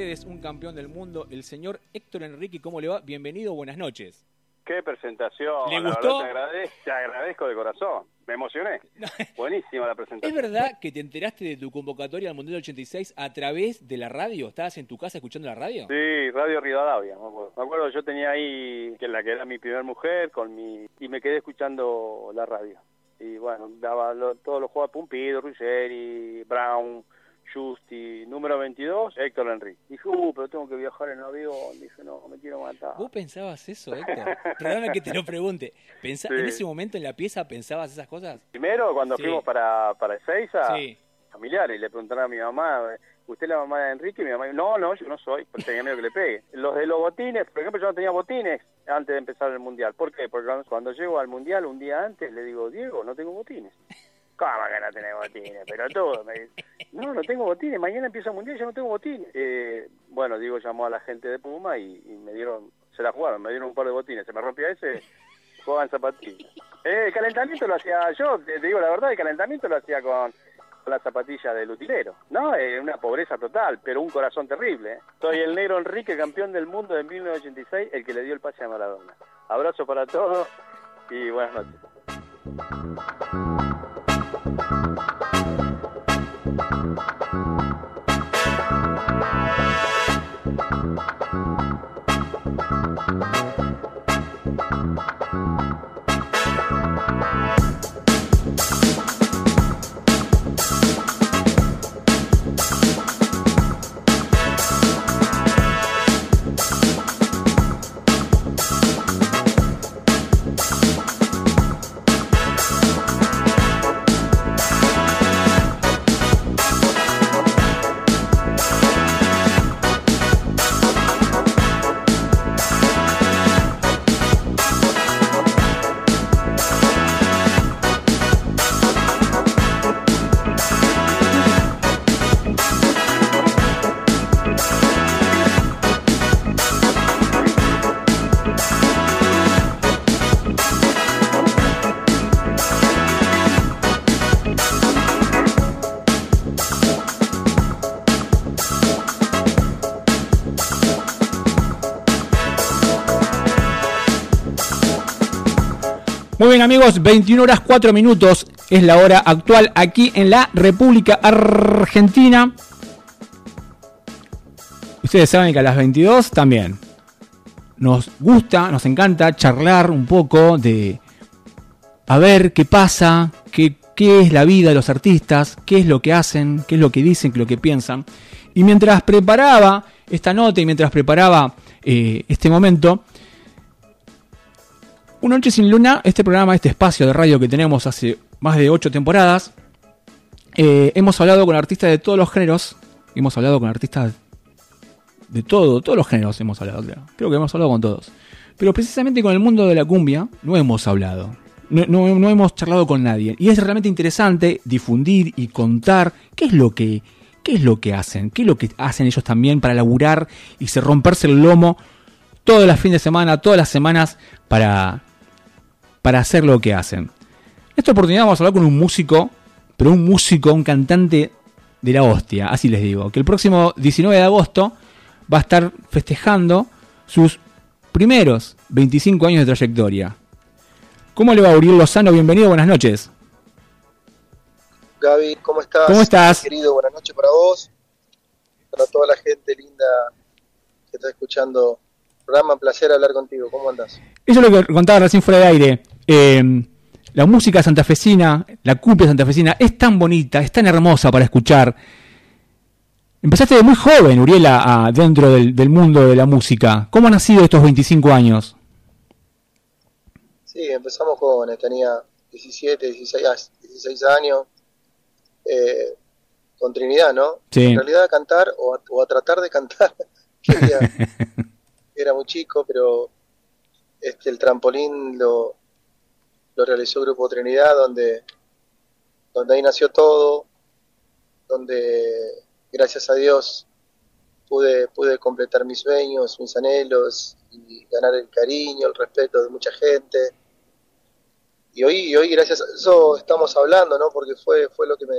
ustedes un campeón del mundo, el señor Héctor Enrique. ¿Cómo le va? Bienvenido, buenas noches. Qué presentación. ¿Le gustó? te, agradezco, de corazón. Me emocioné. Buenísima la presentación. ¿Es verdad que te enteraste de tu convocatoria al Mundial 86 a través de la radio? ¿Estabas en tu casa escuchando la radio? Sí, Radio Rivadavia. Me acuerdo, me acuerdo yo tenía ahí que la que era mi primera mujer con mi y me quedé escuchando la radio. Y bueno, daba todos los juegos Pumpido, Ruggeri, Brown, Justi, número 22, Héctor Enrique. Dije, uh, pero tengo que viajar en avión. Dije, no, me quiero matar. ¿Vos pensabas eso, Héctor? Perdóname que te lo pregunte. ¿En ese momento en la pieza pensabas esas cosas? Primero, cuando fuimos para, para Ezeiza, sí. familiares, y le preguntaron a mi mamá, ¿usted es la mamá de Enrique? Y mi mamá, no, no, yo no soy, porque tenía miedo que le pegue. Los de los botines, por ejemplo, yo no tenía botines antes de empezar el Mundial. ¿Por qué? Porque cuando llego al Mundial un día antes, le digo, Diego, no tengo botines. ¿Cómo que no tenés botines? Pero todo. Me dice, no, no tengo botines. Mañana empieza el mundial yo no tengo botines. Eh, bueno, digo, llamó a la gente de Puma y, me dieron, se la jugaron, me dieron un par de botines. Se me rompió ese, jugaban zapatillas. Eh, el calentamiento lo hacía yo, te, digo la verdad, el calentamiento lo hacía con, las zapatillas del utilero. No, es una pobreza total, pero un corazón terrible. ¿eh? Soy el negro Enrique, campeón del mundo de 1986, el que le dio el pase a Maradona. Abrazo para todos y buenas noches. Thank you. Amigos, 21 horas 4 minutos es la hora actual aquí en la República Argentina. Ustedes saben que a las 22 también nos gusta, nos encanta charlar un poco de a ver qué pasa, qué, qué es la vida de los artistas, qué es lo que hacen, qué es lo que dicen, qué es lo que piensan. Y mientras preparaba esta nota y mientras preparaba eh, este momento, una noche sin luna, este programa, este espacio de radio que tenemos hace más de ocho temporadas, eh, hemos hablado con artistas de todos los géneros, hemos hablado con artistas de todo, todos los géneros hemos hablado, creo. Creo que hemos hablado con todos. Pero precisamente con el mundo de la cumbia no hemos hablado. No, hemos charlado con nadie. Y es realmente interesante difundir y contar qué es lo que, qué es lo que hacen, qué es lo que hacen ellos también para laburar y se romperse el lomo todos los fines de semana, todas las semanas para, para hacer lo que hacen. En esta oportunidad vamos a hablar con un músico, pero un músico, un cantante de la hostia, así les digo, que el próximo 19 de agosto va a estar festejando sus primeros 25 años de trayectoria. ¿Cómo le va a Uriel Lozano? Bienvenido, buenas noches. Gaby, ¿cómo estás? ¿Cómo estás? Querido, buenas noches para vos, para toda la gente linda que está escuchando programa, un placer hablar contigo. ¿Cómo andás? Eso es lo que contaba recién fuera de aire. Eh, la música santafesina, la cumbia santafesina, es tan bonita, es tan hermosa para escuchar. Empezaste de muy joven, Uriela, dentro del, mundo de la música. ¿Cómo han nacido estos 25 años? Sí, empezamos jóvenes, tenía 17, 16, 16 años, eh, con Trinidad, ¿no? En realidad a cantar o a, tratar de cantar, era muy chico, pero este el trampolín lo, lo realizó Grupo Trinidad, donde, donde ahí nació todo, donde gracias a Dios pude, pude completar mis sueños, mis anhelos y ganar el cariño, el respeto de mucha gente. Y hoy, hoy gracias a eso estamos hablando, ¿no? Porque fue, fue lo que me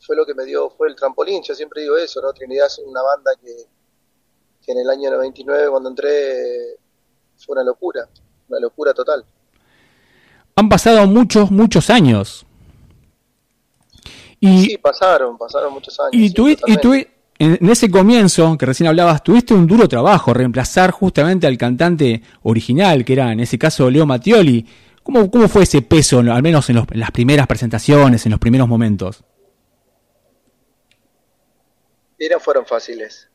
fue lo que me dio, fue el trampolín, yo siempre digo eso, ¿no? Trinidad es una banda que, que en el año 99 cuando entré fue una locura, una locura total. Han pasado muchos, muchos años. Y, sí, pasaron, pasaron muchos años. Y, tú, y en ese comienzo que recién hablabas, tuviste un duro trabajo, reemplazar justamente al cantante original, que era en ese caso Leo Mattioli. ¿Cómo, cómo fue ese peso, al menos en, las primeras presentaciones, en los primeros momentos? Y no fueron fáciles.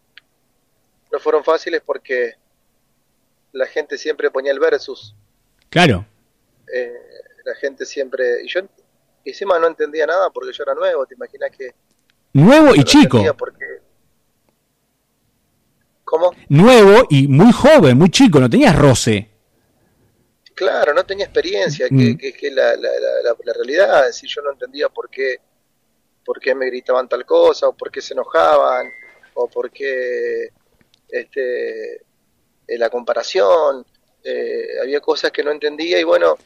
No fueron fáciles porque la gente siempre ponía el versus. Claro. Eh, la gente siempre... Y yo encima no entendía nada porque yo era nuevo, te imaginas que... Nuevo y chico. ¿Cómo? Nuevo y muy joven, muy chico, no tenías roce. Claro, no tenía experiencia, que, mm. que, que la, la, la, realidad, si yo no entendía por qué, por qué me gritaban tal cosa, o por qué se enojaban, o por qué este, eh, la comparación, eh, había cosas que no entendía y bueno,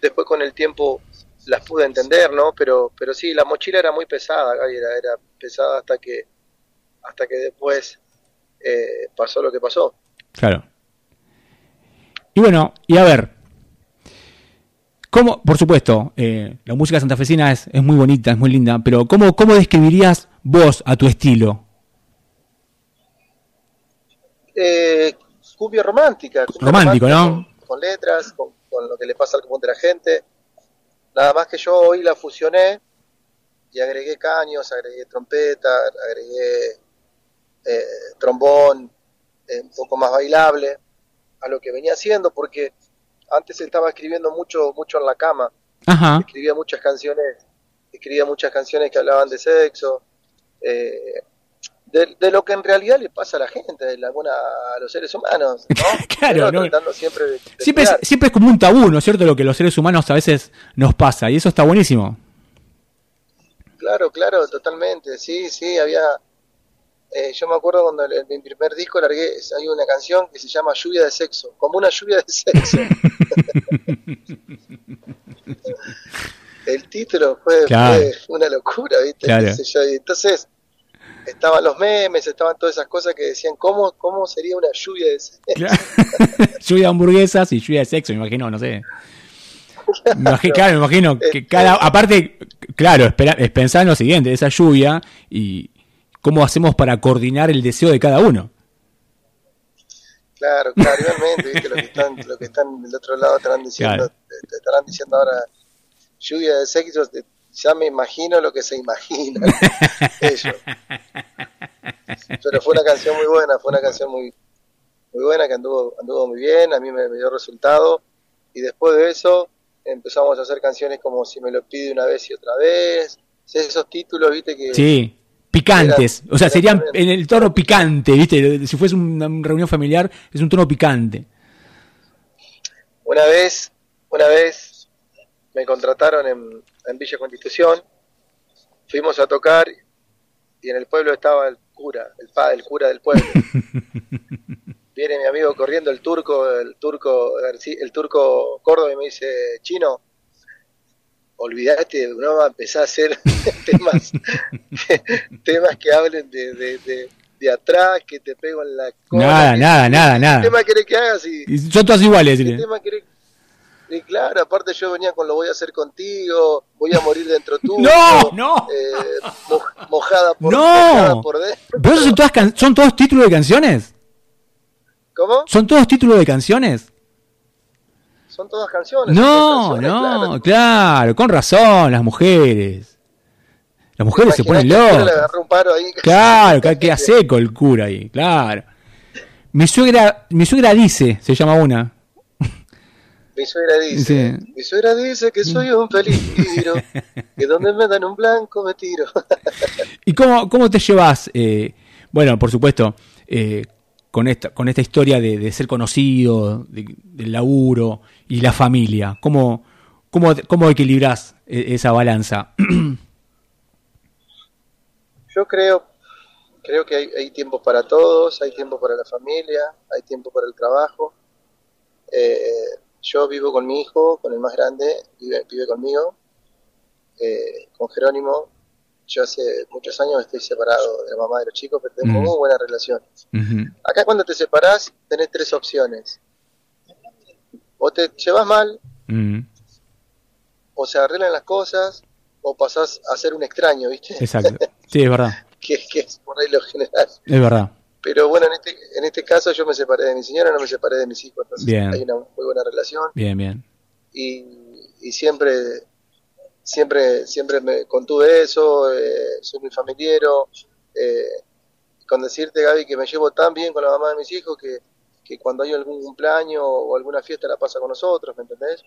después con el tiempo las pude entender, ¿no? Pero, pero sí, la mochila era muy pesada, era, era pesada hasta que, hasta que después eh, pasó lo que pasó. Claro. Y bueno, y a ver, ¿cómo, por supuesto, eh, la música santafesina es, es muy bonita, es muy linda, pero ¿cómo, ¿cómo describirías vos a tu estilo? Eh, cumbia romántica. Romántico, ¿no? Con, letras, con, lo que le pasa al común de la gente. Nada más que yo hoy la fusioné y agregué caños, agregué trompeta, agregué eh, trombón, eh, un poco más bailable a lo que venía haciendo, porque antes estaba escribiendo mucho, mucho en la cama. Escribía muchas canciones, escribía muchas canciones que hablaban de sexo. Eh, de, lo que en realidad le pasa a la gente, a los seres humanos, claro, Siempre, siempre, es, siempre es como un tabú, ¿no es cierto? Lo que los seres humanos a veces nos pasa, y eso está buenísimo. Claro, claro, totalmente, sí, sí, había... Eh, yo me acuerdo cuando en mi primer disco largué, hay una canción que se llama Lluvia de Sexo, como una lluvia de sexo. El título fue, una locura, ¿viste? entonces, estaban los memes, estaban todas esas cosas que decían, ¿cómo, cómo sería una lluvia de sexo? lluvia de hamburguesas y lluvia de sexo, me imagino, no sé. claro, me imagino que este, cada, aparte, claro, es pensar en lo siguiente, esa lluvia y cómo hacemos para coordinar el deseo de cada uno. Claro, claro, igualmente, ¿viste? Lo que están, lo que están del otro lado estarán diciendo, estarán diciendo ahora lluvia de sexo, ya me imagino lo que se imagina ellos. Pero fue una canción muy buena, fue una canción muy, muy buena que anduvo, anduvo muy bien, a mí me, dio resultado. Y después de eso empezamos a hacer canciones como Si me lo pide una vez y otra vez. Esos títulos, viste que... Sí, picantes. o sea, serían en el tono picante, viste. Si fuese una reunión familiar, es un tono picante. Una vez, una vez me contrataron en, en Villa Constitución, fuimos a tocar y en el pueblo estaba el cura, el padre, el cura del pueblo. Viene mi amigo corriendo, el turco, el turco, el turco Córdoba y me dice, chino, olvidate, no va a empezar a hacer temas, temas que hablen de, de, de, atrás, que te pego en la cola. Nada, nada, nada, nada. ¿Qué tema querés que hagas? Y, son todos iguales. ¿Qué tema querés, y claro, aparte yo venía con lo voy a hacer contigo, voy a morir dentro tuyo. no, no. Eh, mojada por, no. por dentro. ¿Pero son, todas son todos títulos de canciones? ¿Cómo? ¿Son todos títulos de canciones? Son todas canciones. No, no, claro. con razón, las mujeres. Las mujeres se ponen locas. Claro, que queda seco el cura ahí, claro. Mi suegra, mi suegra dice, se llama una. Mi suegra dice, mi suegra dice que soy un peligro, que donde me dan un blanco me tiro. ¿Y cómo, cómo te llevas? Eh, bueno, por supuesto, eh, con esta, con esta historia de, ser conocido, del laburo y la familia. ¿Cómo, cómo, cómo equilibras e, esa balanza? Yo creo, creo que hay, hay tiempo para todos, hay tiempo para la familia, hay tiempo para el trabajo. Eh, yo vivo con mi hijo, con el más grande, vive, vive conmigo, eh, con Jerónimo. Yo hace muchos años estoy separado de la mamá de los chicos, pero tengo muy buena relación. Acá cuando te separás tenés tres opciones. O te llevas mal, o se arreglan las cosas, o pasás a ser un extraño, ¿viste? Exacto. Sí, es verdad. que, que, es por ahí lo general. Es verdad. Pero bueno, en este, en este caso yo me separé de mi señora, no me separé de mis hijos, entonces hay una muy buena relación. Bien, bien. Y, y siempre, siempre, siempre me contuve eso, eh, soy muy familiero. Eh, con decirte, Gaby, que me llevo tan bien con la mamá de mis hijos que, que cuando hay algún cumpleaños o alguna fiesta la pasa con nosotros, ¿me entendés?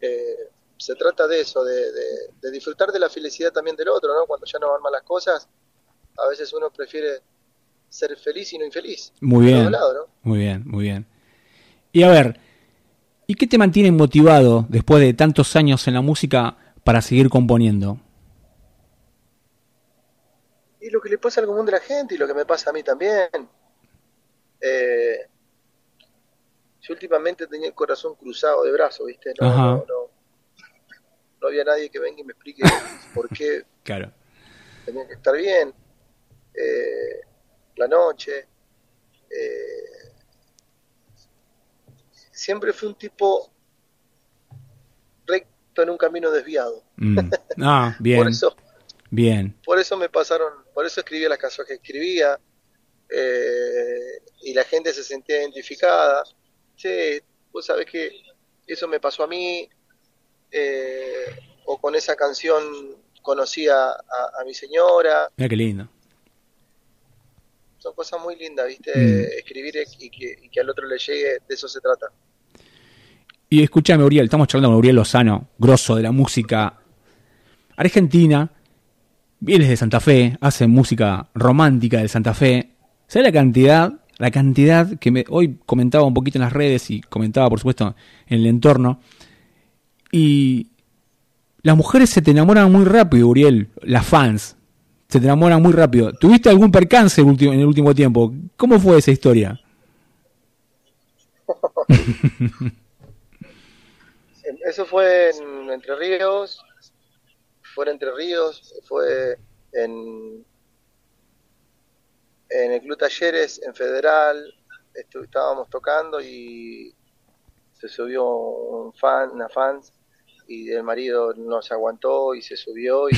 Eh, se trata de eso, de, de, disfrutar de la felicidad también del otro, ¿no? Cuando ya no van mal las cosas, a veces uno prefiere ser feliz y no infeliz. Muy bien. Muy bien, muy bien. Y a ver, ¿y qué te mantiene motivado después de tantos años en la música para seguir componiendo? Y lo que le pasa al común de la gente y lo que me pasa a mí también. Eh, yo últimamente tenía el corazón cruzado de brazos, ¿viste? No, no, no, había nadie que venga y me explique por qué claro. tenía que estar bien. Eh, la noche. Eh, siempre fui un tipo recto en un camino desviado. Mm. Ah, bien. por eso, bien. Por eso me pasaron, por eso escribía las canciones que escribía eh, y la gente se sentía identificada. Sí, vos sabés que eso me pasó a mí eh, o con esa canción conocí a, a, mi señora. Mira qué lindo son cosas muy lindas, ¿viste? Mm. Escribir y que, al otro le llegue, de eso se trata. Y escúchame, Uriel, estamos charlando con Uriel Lozano, grosso de la música argentina. Vienes de Santa Fe, hace música romántica de Santa Fe. ¿Sabes la cantidad? La cantidad que me, hoy comentaba un poquito en las redes y comentaba, por supuesto, en el entorno. Y las mujeres se te enamoran muy rápido, Uriel, las fans se te enamoran muy rápido. ¿Tuviste algún percance en el último tiempo? ¿Cómo fue esa historia? Eso fue en Entre Ríos, fue en Entre Ríos, fue en, en el Club Talleres, en Federal, estábamos tocando y se subió un fan, una fan, y el marido no se aguantó y se subió y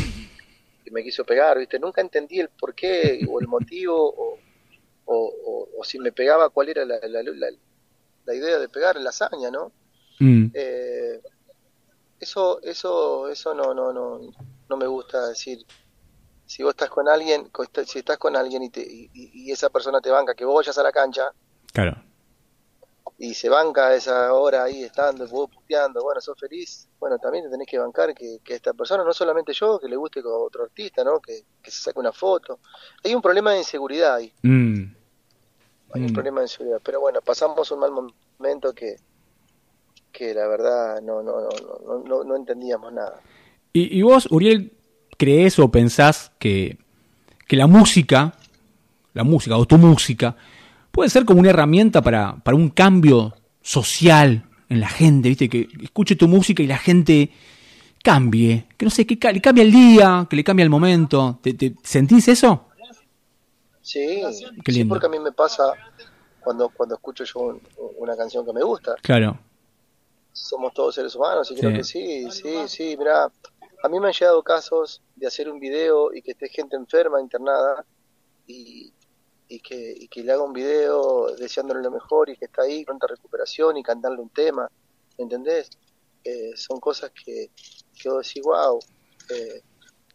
y me quiso pegar, ¿viste? Nunca entendí el por qué o el motivo o, o, si me pegaba cuál era la, la, la, idea de pegar, la hazaña, ¿no? Mm. Eh, eso, eso, eso no, no, no, no me gusta decir. Si vos estás con alguien, si estás con alguien y, te, y esa persona te banca que vos vayas a la cancha, claro y se banca esa hora ahí estando, vos puteando, bueno, sos feliz, bueno, también te tenés que bancar que, esta persona, no solamente yo, que le guste con otro artista, ¿no? Que, se saque una foto. Hay un problema de inseguridad ahí. Mm. Hay un mm. problema de inseguridad. Pero bueno, pasamos un mal momento que, que la verdad no, no, no, no, no, entendíamos nada. ¿Y, ¿Y vos, Uriel, crees o pensás que, que la música, la música o tu música, puede ser como una herramienta para, para un cambio social en la gente, ¿viste? Que escuche tu música y la gente cambie, que no sé, que le cambie el día, que le cambie el momento. ¿Te, sentís eso? Sí, sí, porque a mí me pasa cuando, cuando escucho yo una canción que me gusta. Claro. Somos todos seres humanos y creo que sí, sí, sí. Mira, a mí me han llegado casos de hacer un video y que esté gente enferma, internada, y, y que, y que le haga un video deseándole lo mejor y que está ahí, pronta recuperación y cantarle un tema, ¿me entendés? Eh, son cosas que, que vos decís, wow, eh,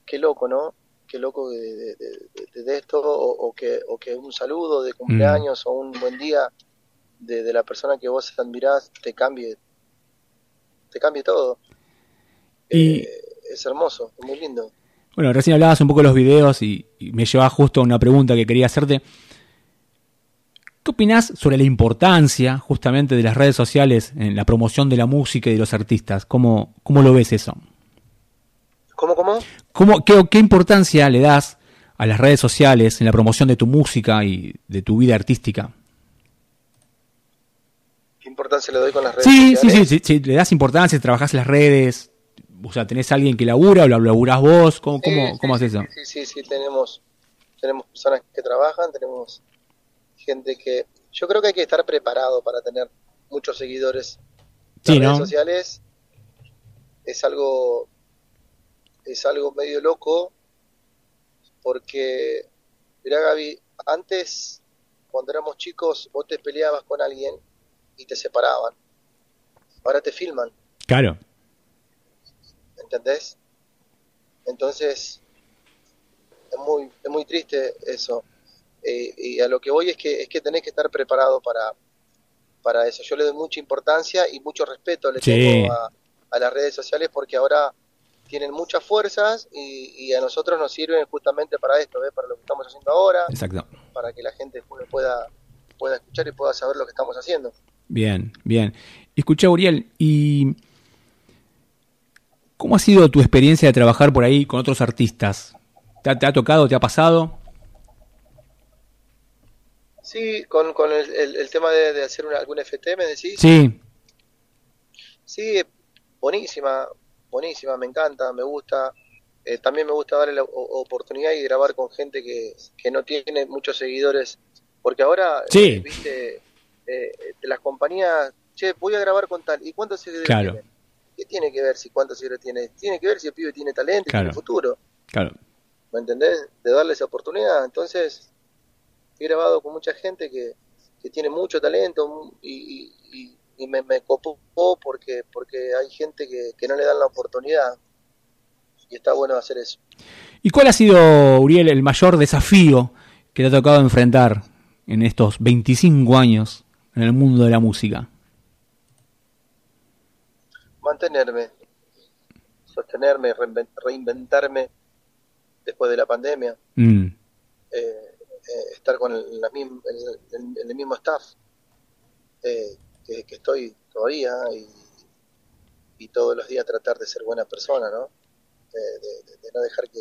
qué loco, ¿no? Qué loco de, de, esto, o, que, o que un saludo de cumpleaños mm. o un buen día de, la persona que vos admirás te cambie, te cambie todo. Y... Eh, es hermoso, es muy lindo. Bueno, recién hablabas un poco de los videos y, me llevaba justo a una pregunta que quería hacerte. ¿Qué opinás sobre la importancia justamente de las redes sociales en la promoción de la música y de los artistas? ¿Cómo, cómo lo ves eso? ¿Cómo, cómo? ¿Cómo qué, ¿Qué importancia le das a las redes sociales en la promoción de tu música y de tu vida artística? ¿Qué importancia le doy con las redes sociales? Sí, sí, sí, sí, le das importancia, trabajas las redes, o sea, ¿tenés alguien que labura o lo laburás vos? ¿Cómo, cómo, haces eso? Sí, sí, sí, tenemos, tenemos personas que trabajan, tenemos gente que... Yo creo que hay que estar preparado para tener muchos seguidores en redes sociales. Es algo, es algo medio loco porque, mira Gaby, antes, cuando éramos chicos, vos te peleabas con alguien y te separaban. Ahora te filman. Claro. ¿Entendés? Entonces, es muy, es muy triste eso. Eh, y a lo que voy es que, es que tenés que estar preparado para, para eso. Yo le doy mucha importancia y mucho respeto le tengo a, las redes sociales porque ahora tienen muchas fuerzas y, a nosotros nos sirven justamente para esto, para lo que estamos haciendo ahora, Exacto. para que la gente pueda, pueda escuchar y pueda saber lo que estamos haciendo. Bien, bien. Escucha, Uriel, y ¿Cómo ha sido tu experiencia de trabajar por ahí con otros artistas? ¿Te ha, tocado, te ha pasado? Sí, con, el, tema de, hacer algún FT, ¿me decís? Sí. Sí, buenísima, buenísima, me encanta, me gusta. Eh, también me gusta darle la oportunidad y grabar con gente que, no tiene muchos seguidores. Porque ahora, sí. Eh, viste, eh, las compañías, che, voy a grabar con tal. ¿Y cuántos seguidores claro. ¿Qué tiene que ver si cuántos seguidores tiene? Tiene que ver si el pibe tiene talento y tiene futuro. Claro. ¿Me entendés? De darle esa oportunidad. Entonces, he grabado con mucha gente que, tiene mucho talento y, me, me, copó porque, porque hay gente que, no le dan la oportunidad. Y está bueno hacer eso. ¿Y cuál ha sido, Uriel, el mayor desafío que te ha tocado enfrentar en estos 25 años en el mundo de la música? Mantenerme, sostenerme, reinventarme después de la pandemia, mm. eh, eh, estar con el, el, mismo staff eh, que, estoy todavía y, todos los días tratar de ser buena persona, ¿no? De, no dejar que,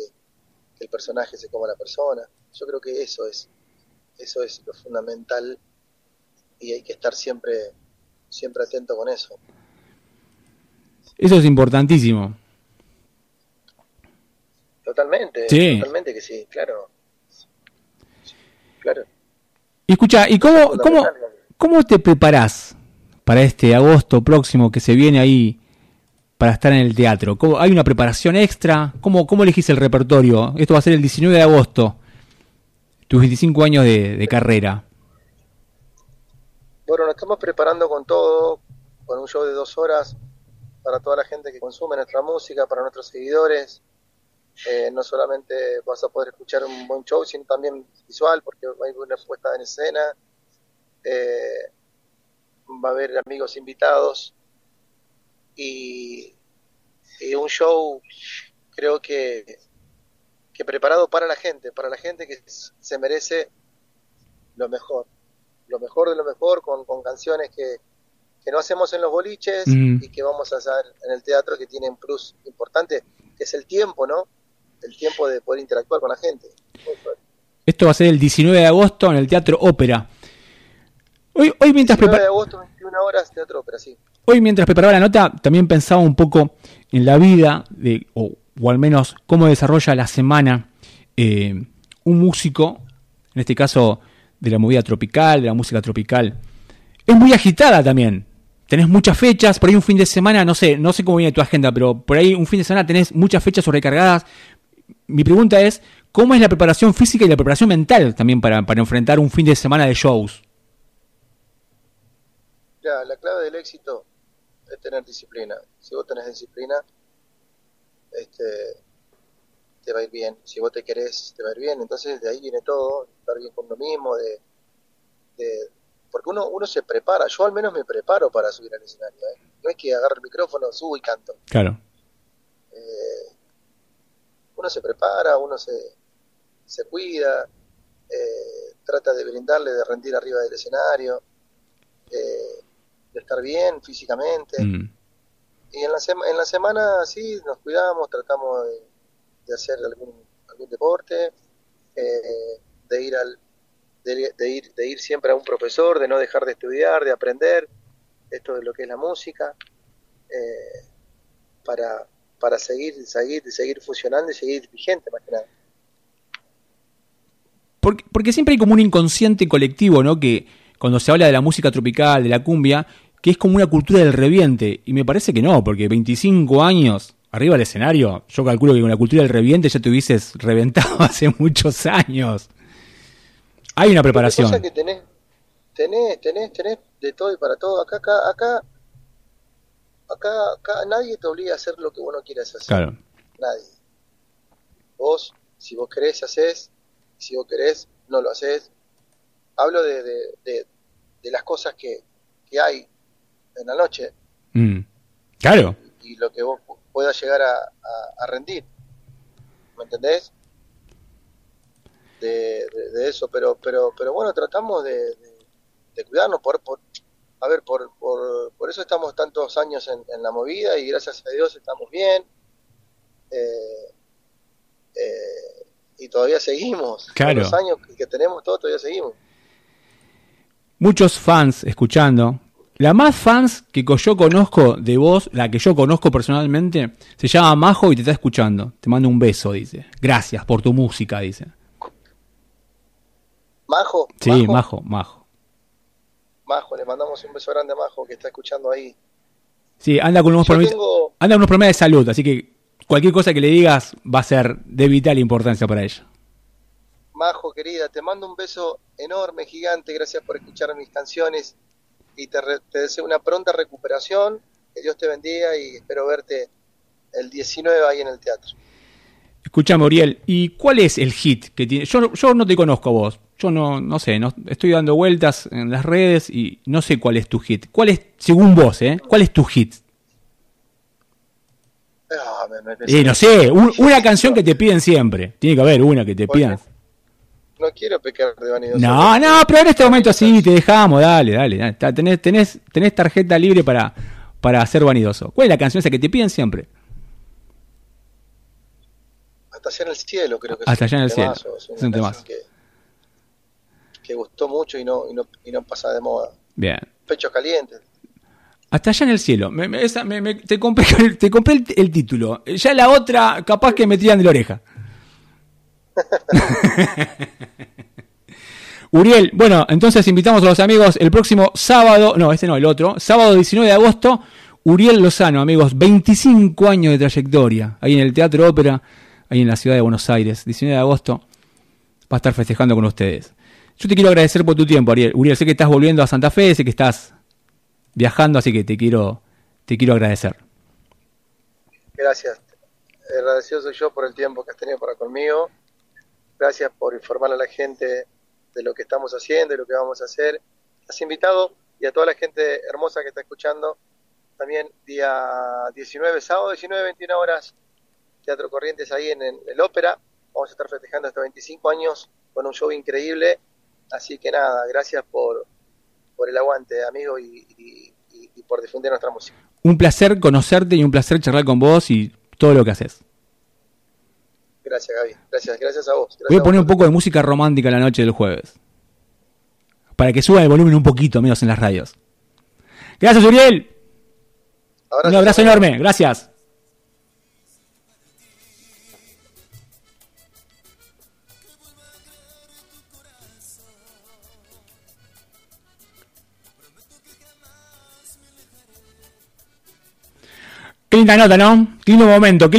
el personaje se coma a la persona. Yo creo que eso es, eso es lo fundamental y hay que estar siempre, siempre atento con eso. Eso es importantísimo. Totalmente, totalmente que sí, claro. Claro. Y escucha, ¿y cómo, cómo, cómo te preparás para este agosto próximo que se viene ahí para estar en el teatro? ¿Hay una preparación extra? ¿Cómo, ¿Cómo elegís el repertorio? Esto va a ser el 19 de agosto, tus 25 años de, de carrera. Bueno, nos estamos preparando con todo, con un show de dos horas para toda la gente que consume nuestra música, para nuestros seguidores. Eh, no solamente vas a poder escuchar un buen show, sino también visual, porque hay una puesta en escena. Eh, va a haber amigos invitados y, un show creo que, que preparado para la gente, para la gente que se merece lo mejor, lo mejor de lo mejor, con, con canciones que, que no hacemos en los boliches y que vamos a hacer en el teatro que tiene un plus importante, que es el tiempo, ¿no? El tiempo de poder interactuar con la gente. Esto va a ser el 19 de agosto en el Teatro Ópera. Hoy, hoy mientras preparaba... de agosto, 21 horas, Teatro Ópera, sí. Hoy mientras preparaba la nota, también pensaba un poco en la vida, de, o, al menos cómo desarrolla la semana eh, un músico, en este caso de la movida tropical, de la música tropical. Es muy agitada también tenés muchas fechas, por ahí un fin de semana, no sé, no sé cómo viene tu agenda, pero por ahí un fin de semana tenés muchas fechas sobrecargadas. Mi pregunta es, ¿Cómo es la preparación física y la preparación mental también para, para enfrentar un fin de semana de shows? Ya, la clave del éxito es tener disciplina. Si vos tenés disciplina, este, te va a ir bien. Si vos te querés, te va a ir bien. Entonces de ahí viene todo, estar bien con uno mismo, de, porque uno, uno se prepara. Yo al menos me preparo para subir al escenario. ¿eh? No es que agarre el micrófono, subo y canto. Claro. Eh, uno se prepara, uno se, se cuida, eh, trata de brindarle, de rendir arriba del escenario, de estar bien físicamente. Mm. Y en la, en la semana sí, nos cuidamos, tratamos de, hacer algún, algún deporte, eh, de ir al de, ir de ir siempre a un profesor, de no dejar de estudiar, de aprender esto de lo que es la música, eh, para, para seguir, seguir, seguir funcionando y seguir vigente más que nada. Porque, porque siempre hay como un inconsciente colectivo, ¿no? Que cuando se habla de la música tropical, de la cumbia, que es como una cultura del reviente. Y me parece que no, porque 25 años arriba del escenario, yo calculo que con la cultura del reviente ya te hubieses reventado hace muchos años. Hay una preparación. que tenés, tenés, tenés, tenés de todo y para todo. Acá, acá, acá, acá, acá nadie te obliga a hacer lo que vos no quieras hacer. Claro. Nadie. Vos, si vos querés, haces. Si vos querés, no lo haces. Hablo de, de, de, las cosas que, que hay en la noche. Mm. Claro. Y, lo que vos puedas llegar a, a, rendir. ¿Me entendés? De, de, eso, pero pero pero bueno, tratamos de, de cuidarnos. Por, por, a ver, por, por, por eso estamos tantos años en, en, la movida y gracias a Dios estamos bien. Eh, eh, y todavía seguimos. Claro. Los años que tenemos todos todavía seguimos. Muchos fans escuchando la más fans que yo conozco de vos, la que yo conozco personalmente, se llama Majo y te está escuchando. Te mando un beso, dice. Gracias por tu música, dice. ¿Majo? Sí, Majo, Majo. Majo, le mandamos un beso grande a Majo que está escuchando ahí. Sí, anda con unos, problemas, anda con unos problemas de salud, así que cualquier cosa que le digas va a ser de vital importancia para ella. Majo, querida, te mando un beso enorme, gigante. Gracias por escuchar mis canciones y te, deseo una pronta recuperación, que Dios te bendiga y espero verte el 19 ahí en el teatro. Escuchame, Oriel, ¿y cuál es el hit que tiene? Yo, yo no te conozco a vos, yo no, no sé, no, estoy dando vueltas en las redes y no sé cuál es tu hit. ¿Cuál es, según vos, eh? ¿Cuál es tu hit? Ah, eh, no sé, una canción que te piden siempre. Tiene que haber una que te pidan no quiero pecar de vanidoso. No, no, pero en este momento sí, te dejamos, dale, dale. Tenés, tenés, tenés tarjeta libre para, para ser vanidoso. ¿Cuál es la canción esa que te piden siempre? Hasta allá en el cielo, creo que Hasta allá en el cielo. Es un tema que, que, gustó mucho y no, y no, y no pasa de moda. Bien. Pechos calientes. Hasta allá en el cielo. Me, te compré, te compré el, el, título. Ya la otra, capaz que me tiran de la oreja. Uriel, bueno, entonces invitamos a los amigos el próximo sábado, no, este no, el otro, sábado 19 de agosto, Uriel Lozano, amigos, 25 años de trayectoria, ahí en el Teatro Ópera, ahí en la ciudad de Buenos Aires, 19 de agosto, va a estar festejando con ustedes. Yo te quiero agradecer por tu tiempo, Uriel. Uriel, sé que estás volviendo a Santa Fe, sé que estás viajando, así que te quiero, te quiero agradecer. Gracias. Agradecido soy yo por el tiempo que has tenido para conmigo Gracias por informar a la gente de lo que estamos haciendo y lo que vamos a hacer. Has invitado y a toda la gente hermosa que está escuchando también día 19, sábado 19, 21 horas, Teatro Corrientes ahí en, el Ópera. Vamos a estar festejando estos 25 años con un show increíble. Así que nada, gracias por, por el aguante, amigo, y, y por difundir nuestra música. Un placer conocerte y un placer charlar con vos y todo lo que haces. Gracias, Gaby. Gracias, gracias a vos. Voy a poner un poco de música romántica la noche del jueves. Para que suba el volumen un poquito, menos en las radios. Gracias, Uriel. un abrazo enorme. Gracias. Qué linda nota, ¿no? Qué lindo momento.